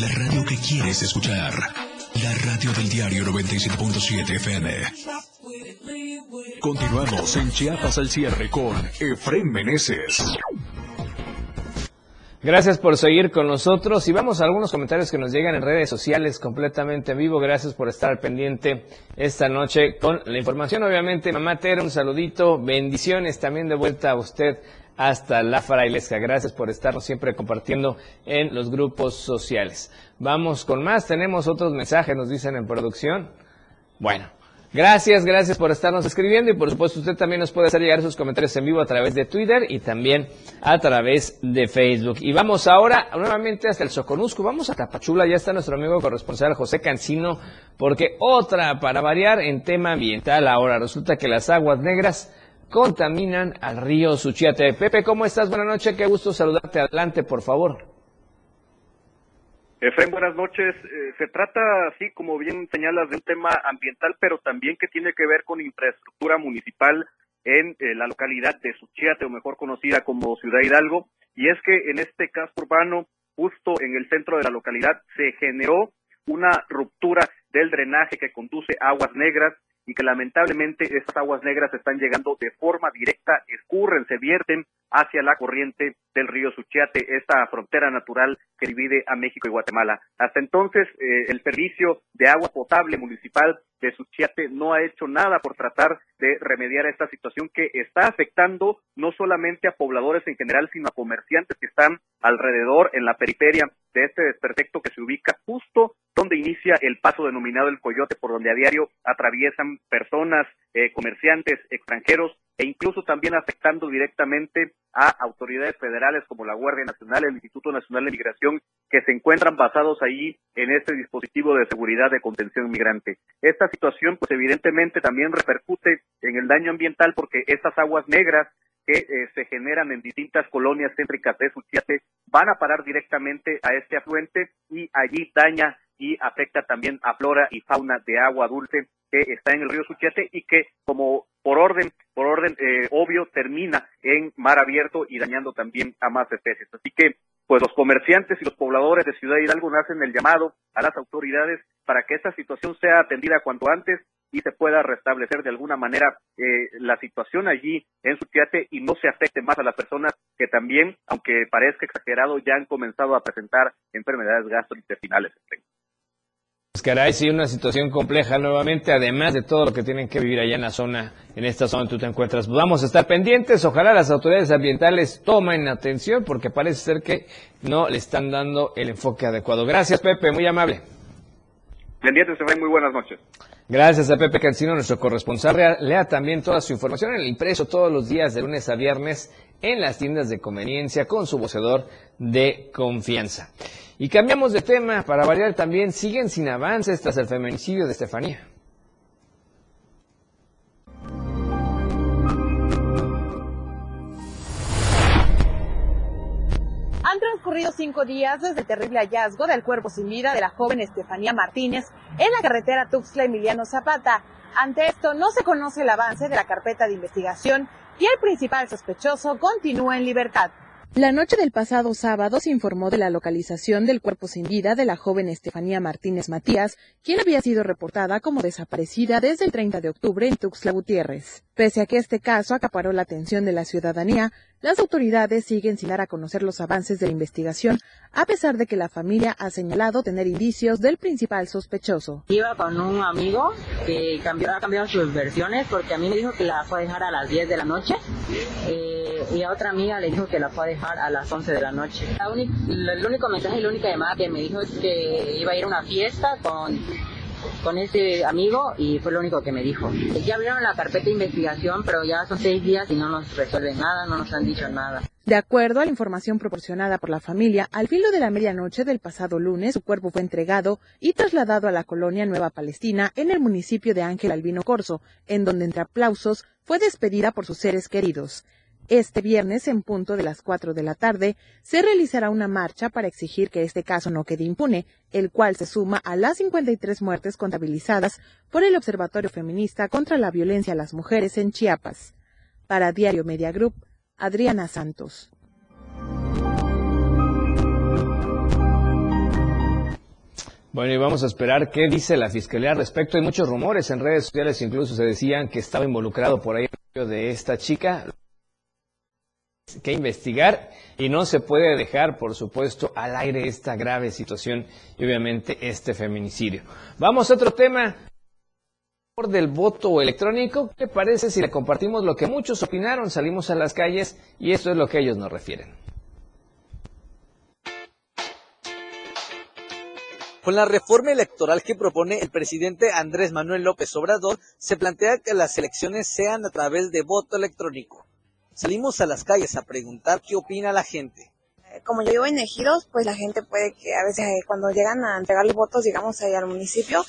Speaker 2: La radio que quieres escuchar. La radio del diario 97.7 FM. Continuamos en Chiapas al cierre con Efren Meneses.
Speaker 3: Gracias por seguir con nosotros y vamos a algunos comentarios que nos llegan en redes sociales completamente en vivo. Gracias por estar pendiente esta noche con la información. Obviamente, mamá Tera, un saludito, bendiciones también de vuelta a usted hasta la Frailesca. Gracias por estarnos siempre compartiendo en los grupos sociales. Vamos con más, tenemos otros mensajes, nos dicen en producción. Bueno, gracias, gracias por estarnos escribiendo y por supuesto usted también nos puede hacer llegar sus comentarios en vivo a través de Twitter y también a través de Facebook. Y vamos ahora nuevamente hasta el Soconusco, vamos a Tapachula, ya está nuestro amigo corresponsal José Cancino, porque otra para variar en tema ambiental ahora, resulta que las aguas negras contaminan al río Suchiate. Pepe, ¿cómo estás? Buenas noches, qué gusto saludarte. Adelante, por favor.
Speaker 23: Efraín, buenas noches. Eh, se trata, así como bien señalas, de un tema ambiental, pero también que tiene que ver con infraestructura municipal en eh, la localidad de Suchiate, o mejor conocida como Ciudad Hidalgo. Y es que en este caso urbano, justo en el centro de la localidad, se generó una ruptura del drenaje que conduce aguas negras y que lamentablemente estas aguas negras están llegando de forma directa, escurren, se vierten hacia la corriente del río Suchiate, esta frontera natural que divide a México y Guatemala. Hasta entonces, eh, el servicio de agua potable municipal de Suchiate no ha hecho nada por tratar de remediar esta situación que está afectando no solamente a pobladores en general, sino a comerciantes que están alrededor en la periferia de este desperfecto que se ubica justo donde inicia el paso denominado el Coyote, por donde a diario atraviesan personas, eh, comerciantes, extranjeros e incluso también afectando directamente a autoridades federales como la Guardia Nacional, el Instituto Nacional de Migración, que se encuentran basados ahí en este dispositivo de seguridad de contención migrante. Esta situación, pues evidentemente también repercute en el daño ambiental porque estas aguas negras que eh, se generan en distintas colonias céntricas de Suchiate van a parar directamente a este afluente y allí daña y afecta también a flora y fauna de agua dulce que está en el río Suchiate y que como por orden, por orden eh, obvio termina en mar abierto y dañando también a más especies. Así que pues los comerciantes y los pobladores de Ciudad Hidalgo hacen el llamado a las autoridades para que esta situación sea atendida cuanto antes y se pueda restablecer de alguna manera eh, la situación allí en Suchiate y no se afecte más a las personas que también, aunque parezca exagerado, ya han comenzado a presentar enfermedades gastrointestinales.
Speaker 3: Pues caray, sí, una situación compleja nuevamente, además de todo lo que tienen que vivir allá en la zona, en esta zona donde tú te encuentras. Pues vamos a estar pendientes, ojalá las autoridades ambientales tomen atención, porque parece ser que no le están dando el enfoque adecuado. Gracias, Pepe, muy amable.
Speaker 23: Pendientes, muy buenas noches.
Speaker 3: Gracias a Pepe Cancino, nuestro corresponsal. Lea también toda su información en el impreso todos los días de lunes a viernes en las tiendas de conveniencia con su vocedor de confianza. Y cambiamos de tema, para variar también, siguen sin avances tras el feminicidio de Estefanía.
Speaker 24: Han transcurrido cinco días desde el terrible hallazgo del cuerpo sin vida de la joven Estefanía Martínez en la carretera Tuxtla Emiliano Zapata. Ante esto, no se conoce el avance de la carpeta de investigación y el principal sospechoso continúa en libertad.
Speaker 18: La noche del pasado sábado se informó de la localización del cuerpo sin vida de la joven Estefanía Martínez Matías, quien había sido reportada como desaparecida desde el 30 de octubre en Tuxtla Gutiérrez. Pese a que este caso acaparó la atención de la ciudadanía, las autoridades siguen sin dar a conocer los avances de la investigación, a pesar de que la familia ha señalado tener indicios del principal sospechoso.
Speaker 25: Iba con un amigo que cambió, ha cambiado sus versiones porque a mí me dijo que la fue a dejar a las 10 de la noche eh, y a otra amiga le dijo que la fue a dejar a las 11 de la noche. el único mensaje y la única llamada que me dijo es que iba a ir a una fiesta con con este amigo y fue lo único que me dijo. Ya abrieron la carpeta de investigación, pero ya son seis días y no nos resuelven nada, no nos han dicho nada.
Speaker 18: De acuerdo a la información proporcionada por la familia, al filo de la medianoche del pasado lunes, su cuerpo fue entregado y trasladado a la colonia Nueva Palestina en el municipio de Ángel Albino Corso, en donde entre aplausos fue despedida por sus seres queridos. Este viernes, en punto de las 4 de la tarde, se realizará una marcha para exigir que este caso no quede impune, el cual se suma a las 53 muertes contabilizadas por el Observatorio Feminista contra la Violencia a las Mujeres en Chiapas. Para Diario Media Group, Adriana Santos.
Speaker 3: Bueno, y vamos a esperar qué dice la Fiscalía al respecto. Hay muchos rumores en redes sociales, incluso se decían que estaba involucrado por ahí de esta chica que investigar y no se puede dejar, por supuesto, al aire esta grave situación y obviamente este feminicidio. Vamos a otro tema del voto electrónico. ¿Qué parece si le compartimos lo que muchos opinaron? Salimos a las calles y esto es lo que ellos nos refieren.
Speaker 26: Con la reforma electoral que propone el presidente Andrés Manuel López Obrador, se plantea que las elecciones sean a través de voto electrónico. Salimos a las calles a preguntar qué opina la gente.
Speaker 27: Como yo vivo en pues la gente puede que a veces eh, cuando llegan a entregar los votos, digamos, ahí al municipio,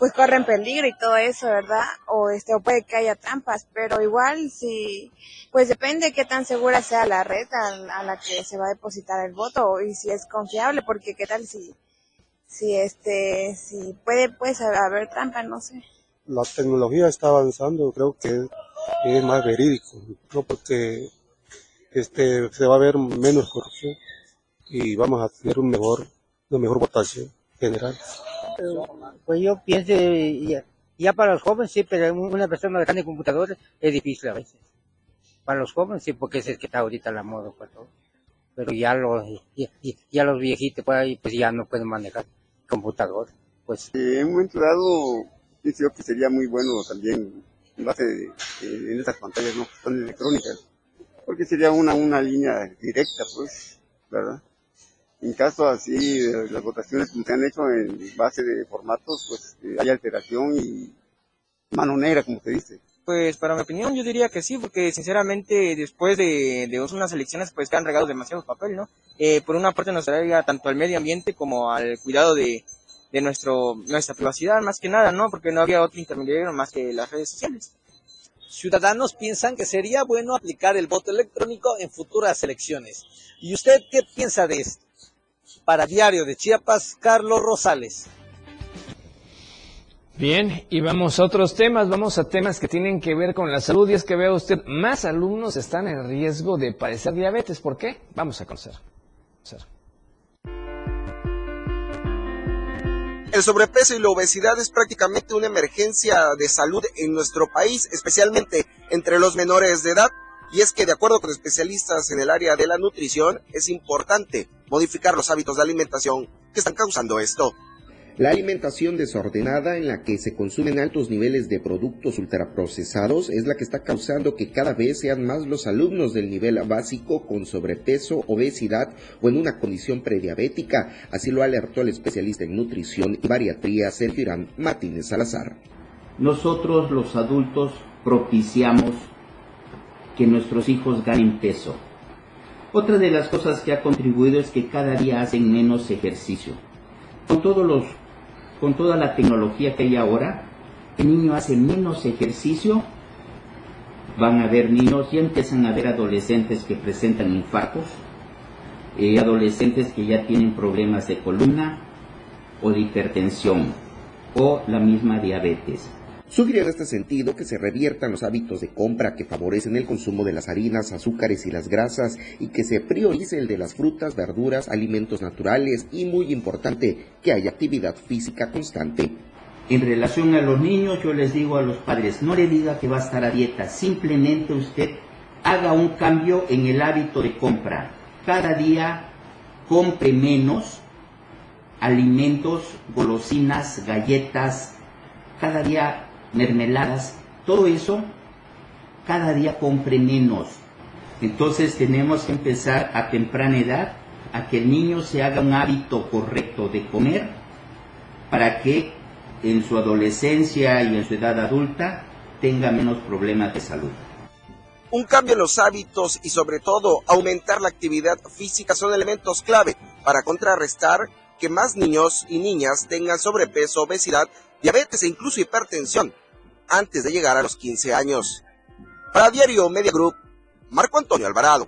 Speaker 27: pues corren peligro y todo eso, ¿verdad? O este, o puede que haya trampas, pero igual si, pues depende qué tan segura sea la red a, la que se va a depositar el voto y si es confiable, porque qué tal si, si este, si puede, pues haber trampa, no sé.
Speaker 28: La tecnología está avanzando, creo que es más verídico, ¿no? porque este, se va a ver menos corrupción y vamos a tener un mejor, una mejor votación general.
Speaker 29: Pues yo pienso, ya, para los jóvenes sí, pero una persona que en computador es difícil a veces. Para los jóvenes sí, porque es el que está ahorita la moda, pues todo. Pero ya los, ya, los viejitos pues, pues ya no pueden manejar computador. Pues.
Speaker 30: en un momento dado, pienso que sería muy bueno también en base en estas pantallas no son electrónicas, porque sería una, una línea directa, pues, ¿verdad? En caso así, las votaciones que se han hecho en base de formatos, pues eh, hay alteración y mano negra, como se dice.
Speaker 31: Pues para mi opinión yo diría que sí, porque sinceramente después de, de unas elecciones pues que han regado demasiado papel, ¿no? Eh, por una parte nos daría tanto al medio ambiente como al cuidado de, de nuestro, nuestra privacidad, más que nada, ¿no? Porque no había otro intermediario más que las redes sociales.
Speaker 26: Ciudadanos piensan que sería bueno aplicar el voto electrónico en futuras elecciones. ¿Y usted qué piensa de esto? Para Diario de Chiapas, Carlos Rosales.
Speaker 3: Bien, y vamos a otros temas, vamos a temas que tienen que ver con la salud y es que vea usted, más alumnos están en riesgo de padecer diabetes. ¿Por qué? Vamos a conocer.
Speaker 32: El sobrepeso y la obesidad es prácticamente una emergencia de salud en nuestro país, especialmente entre los menores de edad. Y es que de acuerdo con especialistas en el área de la nutrición, es importante modificar los hábitos de alimentación que están causando esto.
Speaker 33: La alimentación desordenada en la que se consumen altos niveles de productos ultraprocesados es la que está causando que cada vez sean más los alumnos del nivel básico con sobrepeso, obesidad o en una condición prediabética. Así lo alertó el especialista en nutrición y bariatría Sergio Irán Martínez Salazar.
Speaker 34: Nosotros los adultos propiciamos que nuestros hijos ganen peso. Otra de las cosas que ha contribuido es que cada día hacen menos ejercicio. Con todos los con toda la tecnología que hay ahora, el niño hace menos ejercicio, van a haber niños, ya empiezan a ver adolescentes que presentan infartos, eh, adolescentes que ya tienen problemas de columna o de hipertensión o la misma diabetes.
Speaker 33: Sugiere en este sentido que se reviertan los hábitos de compra que favorecen el consumo de las harinas, azúcares y las grasas y que se priorice el de las frutas, verduras, alimentos naturales y muy importante que haya actividad física constante.
Speaker 34: En relación a los niños, yo les digo a los padres, no le diga que va a estar a dieta, simplemente usted haga un cambio en el hábito de compra. Cada día compre menos alimentos, golosinas, galletas, cada día mermeladas, todo eso, cada día compre menos. Entonces tenemos que empezar a temprana edad a que el niño se haga un hábito correcto de comer para que en su adolescencia y en su edad adulta tenga menos problemas de salud.
Speaker 32: Un cambio en los hábitos y sobre todo aumentar la actividad física son elementos clave para contrarrestar que más niños y niñas tengan sobrepeso, obesidad, diabetes e incluso hipertensión antes de llegar a los 15 años. Para Diario Media Group, Marco Antonio Alvarado.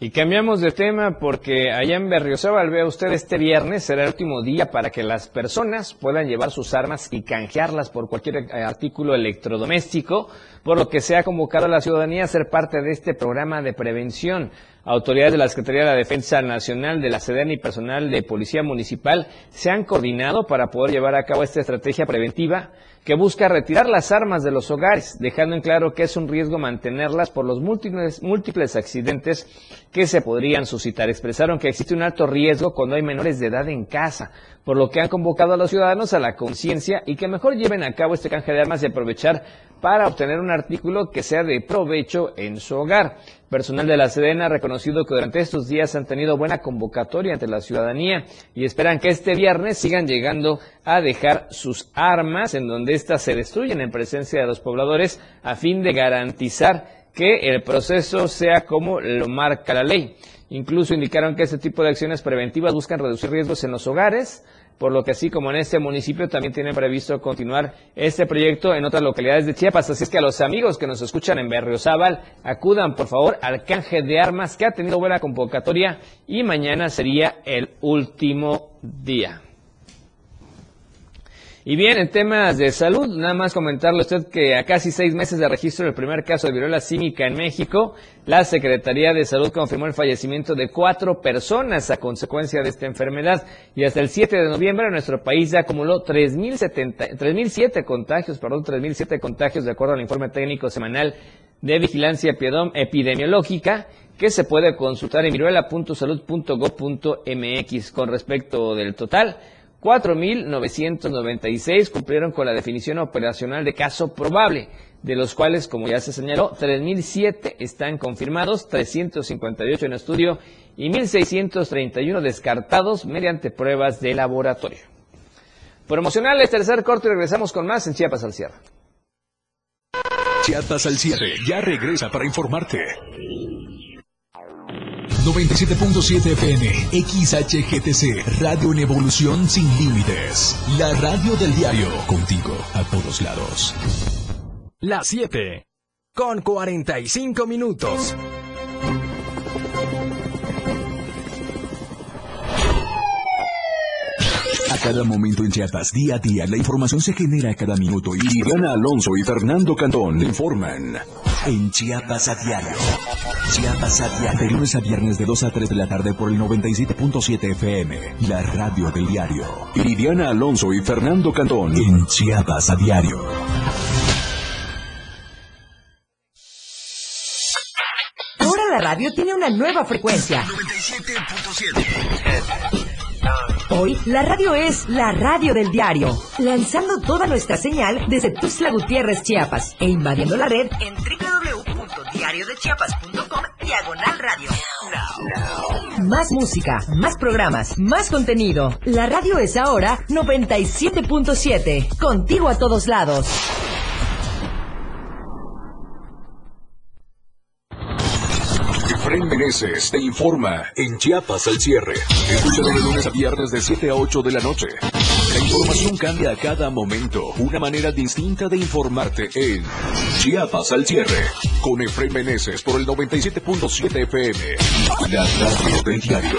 Speaker 3: Y cambiamos de tema porque allá en Berriozábal, vea usted, este viernes será el último día para que las personas puedan llevar sus armas y canjearlas por cualquier eh, artículo electrodoméstico, por lo que se ha convocado a la ciudadanía a ser parte de este programa de prevención. Autoridades de la Secretaría de la Defensa Nacional, de la SEDEN y personal de Policía Municipal se han coordinado para poder llevar a cabo esta estrategia preventiva que busca retirar las armas de los hogares, dejando en claro que es un riesgo mantenerlas por los múltiples, múltiples accidentes que se podrían suscitar. Expresaron que existe un alto riesgo cuando hay menores de edad en casa, por lo que han convocado a los ciudadanos a la conciencia y que mejor lleven a cabo este canje de armas y aprovechar para obtener un artículo que sea de provecho en su hogar. Personal de la Sedena ha reconocido que durante estos días han tenido buena convocatoria ante la ciudadanía y esperan que este viernes sigan llegando a dejar sus armas en donde éstas se destruyen en presencia de los pobladores a fin de garantizar que el proceso sea como lo marca la ley. Incluso indicaron que este tipo de acciones preventivas buscan reducir riesgos en los hogares, por lo que así como en este municipio también tienen previsto continuar este proyecto en otras localidades de Chiapas. Así es que a los amigos que nos escuchan en Berriozábal, acudan por favor al canje de armas que ha tenido buena convocatoria y mañana sería el último día. Y bien, en temas de salud, nada más comentarle a usted que a casi seis meses de registro del primer caso de viruela símica en México, la Secretaría de Salud confirmó el fallecimiento de cuatro personas a consecuencia de esta enfermedad y hasta el 7 de noviembre nuestro país ya acumuló 3.007 contagios, perdón, 3.007 contagios de acuerdo al informe técnico semanal de vigilancia epidemiológica que se puede consultar en viruela.salud.gov.mx con respecto del total. 4.996 cumplieron con la definición operacional de caso probable, de los cuales, como ya se señaló, 3.007 están confirmados, 358 en estudio y 1.631 descartados mediante pruebas de laboratorio. Promocionales, tercer corte y regresamos con más en Chiapas al cierre.
Speaker 2: Chiapas al cierre ya regresa para informarte. 97.7 FM, XHGTC, Radio en Evolución Sin Límites. La radio del diario, contigo a todos lados.
Speaker 7: Las 7, con 45 minutos.
Speaker 2: A cada momento en Chiapas, día a día, la información se genera a cada minuto y Diana Alonso y Fernando Cantón informan en Chiapas a diario. Chiapas a diario. De lunes a viernes de 2 a 3 de la tarde por el 97.7 FM, la radio del diario. Iridiana Alonso y Fernando Cantón en Chiapas a diario.
Speaker 35: Ahora la radio tiene una nueva frecuencia.
Speaker 2: 97.7.
Speaker 35: Hoy la radio es la radio del diario, lanzando toda nuestra señal desde Tuxtla Gutiérrez, Chiapas, e invadiendo la red en www.diariodechiapas.com diagonal radio. Más música, más programas, más contenido. La radio es ahora 97.7, contigo a todos lados.
Speaker 2: Efraín Meneses te informa en Chiapas al cierre. Escúchalo de lunes a viernes de 7 a 8 de la noche. La información cambia a cada momento. Una manera distinta de informarte en Chiapas al cierre. Con Efraín Meneses por el 97.7 FM. La radio del diario.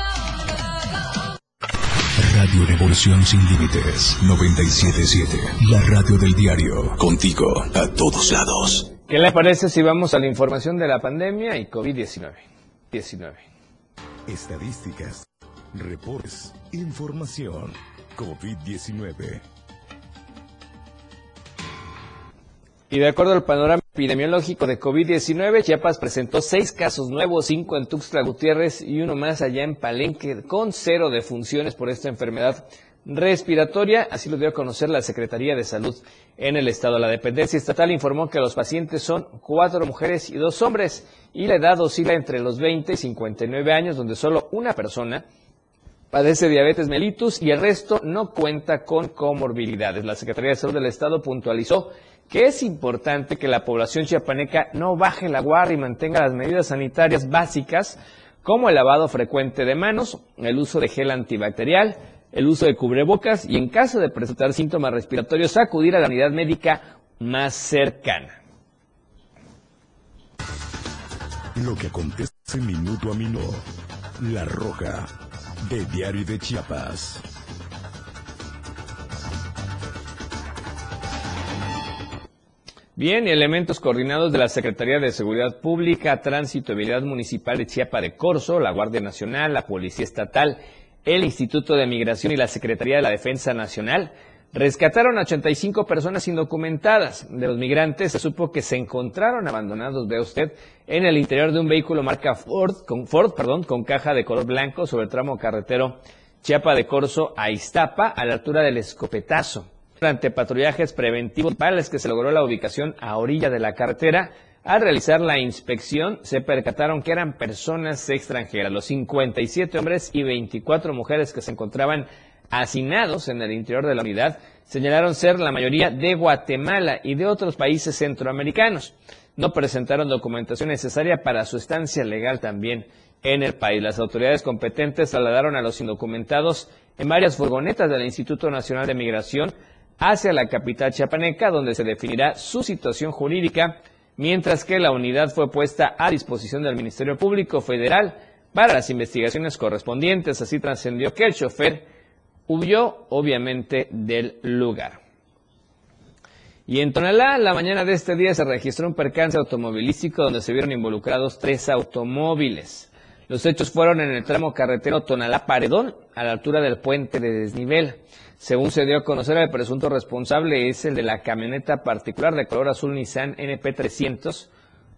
Speaker 2: Radio Revolución Sin Límites 977. La radio del diario. Contigo a todos lados.
Speaker 3: ¿Qué le parece si vamos a la información de la pandemia y COVID-19? 19.
Speaker 2: Estadísticas, reportes, información. COVID-19.
Speaker 3: Y de acuerdo al panorama epidemiológico de COVID-19, Chiapas presentó seis casos nuevos, cinco en Tuxtla Gutiérrez y uno más allá en Palenque, con cero defunciones por esta enfermedad respiratoria. Así lo dio a conocer la Secretaría de Salud en el Estado. La dependencia estatal informó que los pacientes son cuatro mujeres y dos hombres y la edad oscila entre los 20 y 59 años, donde solo una persona padece diabetes mellitus y el resto no cuenta con comorbilidades. La Secretaría de Salud del Estado puntualizó que es importante que la población chiapaneca no baje la guardia y mantenga las medidas sanitarias básicas como el lavado frecuente de manos, el uso de gel antibacterial, el uso de cubrebocas y en caso de presentar síntomas respiratorios acudir a la unidad médica más cercana.
Speaker 2: Lo que acontece minuto a minuto. La Roja, de Diario de Chiapas.
Speaker 3: Bien, elementos coordinados de la Secretaría de Seguridad Pública, Tránsito y Vialidad Municipal de Chiapa de Corzo, la Guardia Nacional, la Policía Estatal, el Instituto de Migración y la Secretaría de la Defensa Nacional rescataron a 85 personas indocumentadas. De los migrantes se supo que se encontraron abandonados, ve usted, en el interior de un vehículo marca Ford, con, Ford, perdón, con caja de color blanco sobre el tramo carretero Chiapa de Corzo a Iztapa, a la altura del escopetazo. Durante patrullajes preventivos para los que se logró la ubicación a orilla de la carretera, al realizar la inspección se percataron que eran personas extranjeras, los 57 hombres y 24 mujeres que se encontraban hacinados en el interior de la unidad señalaron ser la mayoría de Guatemala y de otros países centroamericanos. No presentaron documentación necesaria para su estancia legal también en el país. Las autoridades competentes trasladaron a los indocumentados en varias furgonetas del Instituto Nacional de Migración hacia la capital chiapaneca, donde se definirá su situación jurídica, mientras que la unidad fue puesta a disposición del Ministerio Público Federal para las investigaciones correspondientes. Así trascendió que el chofer huyó, obviamente, del lugar. Y en Tonalá, la mañana de este día se registró un percance automovilístico donde se vieron involucrados tres automóviles. Los hechos fueron en el tramo carretero Tonalá-Paredón, a la altura del puente de desnivel. Según se dio a conocer, el presunto responsable es el de la camioneta particular de color azul Nissan NP300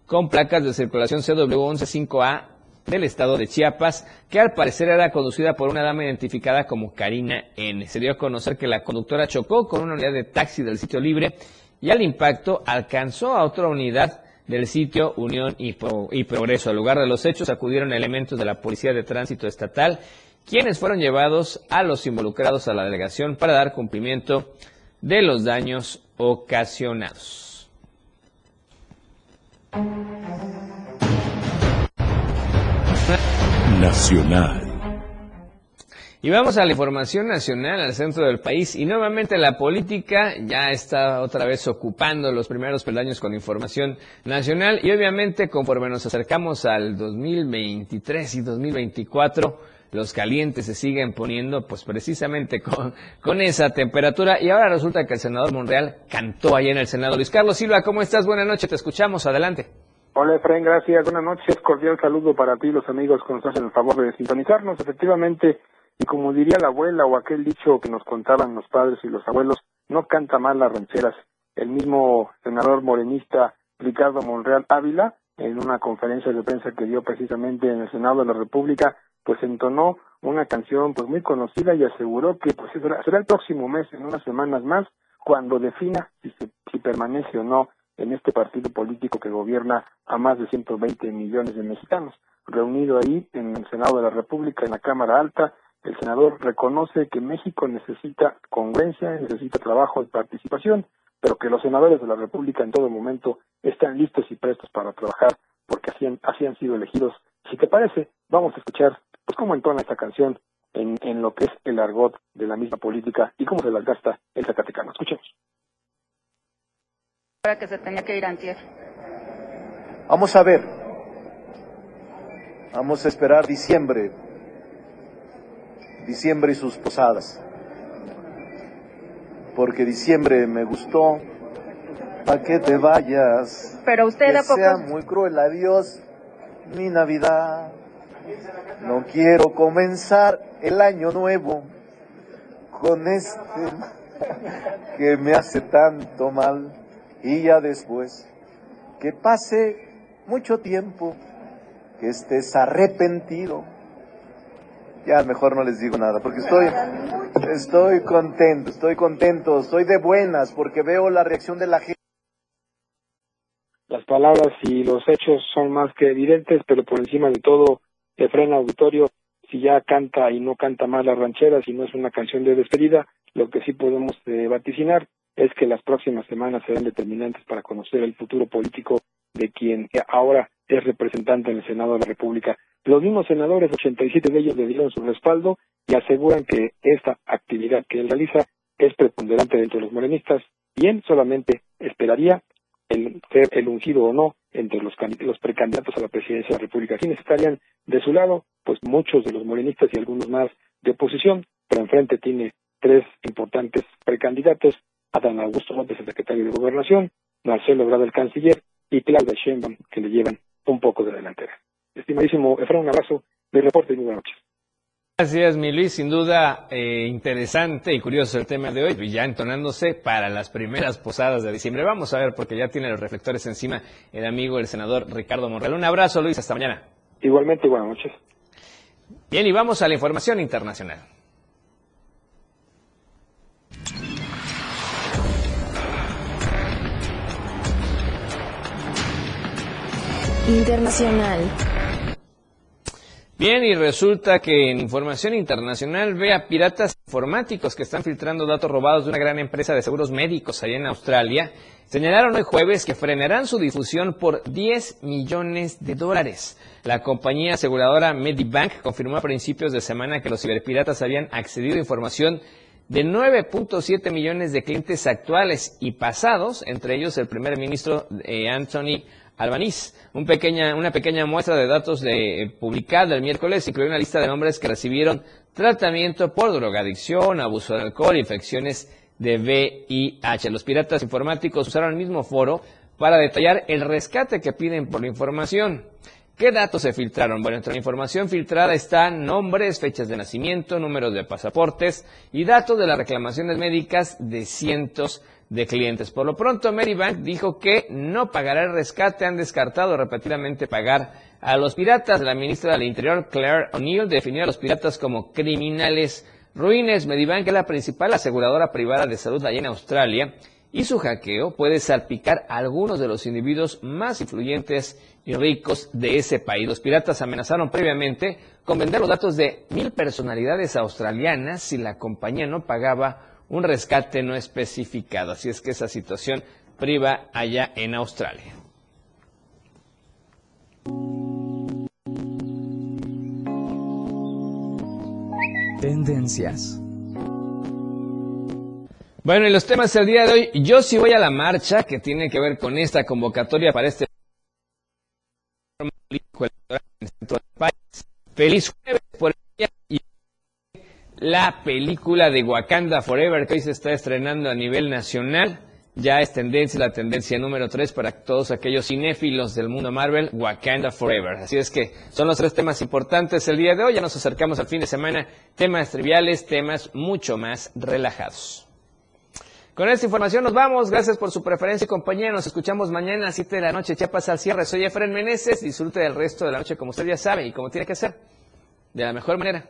Speaker 3: con placas de circulación CW115A del estado de Chiapas, que al parecer era conducida por una dama identificada como Karina N. Se dio a conocer que la conductora chocó con una unidad de taxi del sitio libre y al impacto alcanzó a otra unidad del sitio Unión y, y Progreso. Al lugar de los hechos acudieron elementos de la Policía de Tránsito Estatal quienes fueron llevados a los involucrados a la delegación para dar cumplimiento de los daños ocasionados.
Speaker 2: Nacional.
Speaker 3: Y vamos a la información nacional al centro del país y nuevamente la política ya está otra vez ocupando los primeros peldaños con información nacional y obviamente conforme nos acercamos al 2023 y 2024 los calientes se siguen poniendo pues precisamente con, esa temperatura y ahora resulta que el senador Monreal cantó ahí en el Senado. Luis Carlos Silva, ¿cómo estás? Buenas noches, te escuchamos, adelante.
Speaker 36: Hola Efraín, gracias. Buenas noches. Cordial saludo para ti, los amigos que nos hacen el favor de sintonizarnos. Efectivamente,
Speaker 37: Y como diría la abuela o aquel dicho que nos contaban los padres y los abuelos, no canta mal las rancheras. El mismo senador morenista Ricardo Monreal Ávila, en una conferencia de prensa que dio precisamente en el Senado de la República, pues entonó una canción pues muy conocida y aseguró que pues será, el próximo mes, en unas semanas más, cuando defina si, se, si permanece o no en este partido político que gobierna a más de 120 millones de mexicanos. Reunido ahí en el Senado de la República, en la Cámara Alta, el senador reconoce que México necesita congruencia, necesita trabajo y participación, pero que los senadores de la República en todo momento están listos y prestos para trabajar porque así han, así han sido elegidos. Si te parece, vamos a escuchar pues cómo entona esta canción en, en lo que es el argot de la misma política y cómo se las gasta el Zacatecano. Escuchemos.
Speaker 38: Para que se tenía que ir antier.
Speaker 36: Vamos a ver. Vamos a esperar diciembre. Diciembre y sus posadas. Porque diciembre me gustó. ¿A que te vayas?
Speaker 38: Pero usted
Speaker 36: que
Speaker 38: a poco...
Speaker 36: sea muy cruel adiós mi Navidad. No quiero comenzar el año nuevo con este que me hace tanto mal y ya después que pase mucho tiempo que estés arrepentido. Ya mejor no les digo nada porque estoy estoy contento, estoy contento, estoy de buenas porque veo la reacción de la gente.
Speaker 37: Las palabras y los hechos son más que evidentes, pero por encima de todo de frena auditorio si ya canta y no canta más las rancheras y no es una canción de despedida, lo que sí podemos eh, vaticinar es que las próximas semanas serán determinantes para conocer el futuro político de quien ahora es representante en el Senado de la República. Los mismos senadores, 87 de ellos le dieron su respaldo y aseguran que esta actividad que él realiza es preponderante dentro de los morenistas y él solamente esperaría el ser el ungido o no entre los, los precandidatos a la presidencia de la República. ¿Quiénes estarían de su lado? Pues muchos de los morenistas y algunos más de oposición, pero enfrente tiene tres importantes precandidatos, Adán Augusto López, el secretario de Gobernación, Marcelo Ebrard, el canciller, y Claudia Sheinbaum, que le llevan un poco de delantera. Estimadísimo Efraín, un abrazo, de reporte y muy buenas noches.
Speaker 3: Gracias, mi Luis. Sin duda eh, interesante y curioso el tema de hoy, y ya entonándose para las primeras posadas de diciembre. Vamos a ver, porque ya tiene los reflectores encima el amigo, el senador Ricardo Monreal. Un abrazo, Luis, hasta mañana.
Speaker 37: Igualmente, buenas noches.
Speaker 3: Bien, y vamos a la información internacional.
Speaker 39: Internacional.
Speaker 3: Bien, y resulta que en información internacional ve a piratas informáticos que están filtrando datos robados de una gran empresa de seguros médicos allá en Australia. Señalaron hoy jueves que frenarán su difusión por 10 millones de dólares. La compañía aseguradora Medibank confirmó a principios de semana que los ciberpiratas habían accedido a información de 9.7 millones de clientes actuales y pasados, entre ellos el primer ministro eh, Anthony Albanese. Un pequeña, una pequeña muestra de datos de, publicada el miércoles incluye una lista de nombres que recibieron tratamiento por drogadicción, abuso de alcohol, infecciones de VIH. Los piratas informáticos usaron el mismo foro para detallar el rescate que piden por la información. ¿Qué datos se filtraron? Bueno, entre la información filtrada están nombres, fechas de nacimiento, números de pasaportes y datos de las reclamaciones médicas de cientos de clientes. Por lo pronto, Medibank dijo que no pagará el rescate. Han descartado repetidamente pagar a los piratas. La ministra del Interior, Claire O'Neill, definió a los piratas como criminales ruines. Medibank es la principal aseguradora privada de salud allá en Australia y su hackeo puede salpicar a algunos de los individuos más influyentes y ricos de ese país. Los piratas amenazaron previamente con vender los datos de mil personalidades australianas si la compañía no pagaba un rescate no especificado. Así es que esa situación priva allá en Australia.
Speaker 7: Tendencias.
Speaker 3: Bueno, y los temas del día de hoy, yo sí voy a la marcha que tiene que ver con esta convocatoria para este Feliz jueves por el y la película de Wakanda Forever que hoy se está estrenando a nivel nacional ya es tendencia, la tendencia número 3 para todos aquellos cinéfilos del mundo Marvel, Wakanda Forever. Así es que son los tres temas importantes el día de hoy. Ya nos acercamos al fin de semana. Temas triviales, temas mucho más relajados. Con esta información nos vamos. Gracias por su preferencia y compañía. Nos escuchamos mañana a las 7 de la noche. Chiapas al cierre. Soy Efren Meneses. Disfrute del resto de la noche como usted ya sabe y como tiene que ser. De la mejor manera.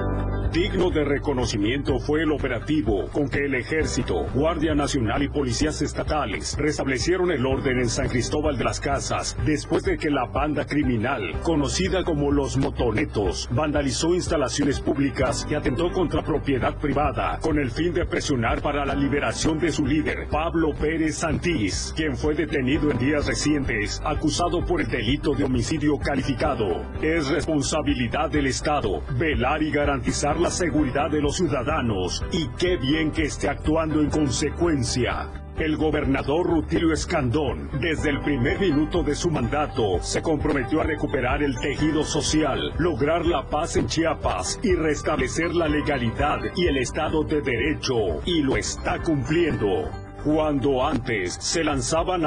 Speaker 39: Digno de reconocimiento fue el operativo con que el Ejército, Guardia Nacional y policías estatales restablecieron el orden en San Cristóbal de las Casas después de que la banda criminal, conocida como los Motonetos, vandalizó instalaciones públicas y atentó contra propiedad privada con el fin de presionar para la liberación de su líder, Pablo Pérez Santís, quien fue detenido en días recientes acusado por el delito de homicidio calificado. Es responsabilidad del Estado velar y garantizar la seguridad de los ciudadanos y qué bien que esté actuando en consecuencia. El gobernador Rutilio Escandón, desde el primer minuto de su mandato, se comprometió a recuperar el tejido social, lograr la paz en Chiapas y restablecer la legalidad y el Estado de Derecho, y lo está cumpliendo. Cuando antes se lanzaban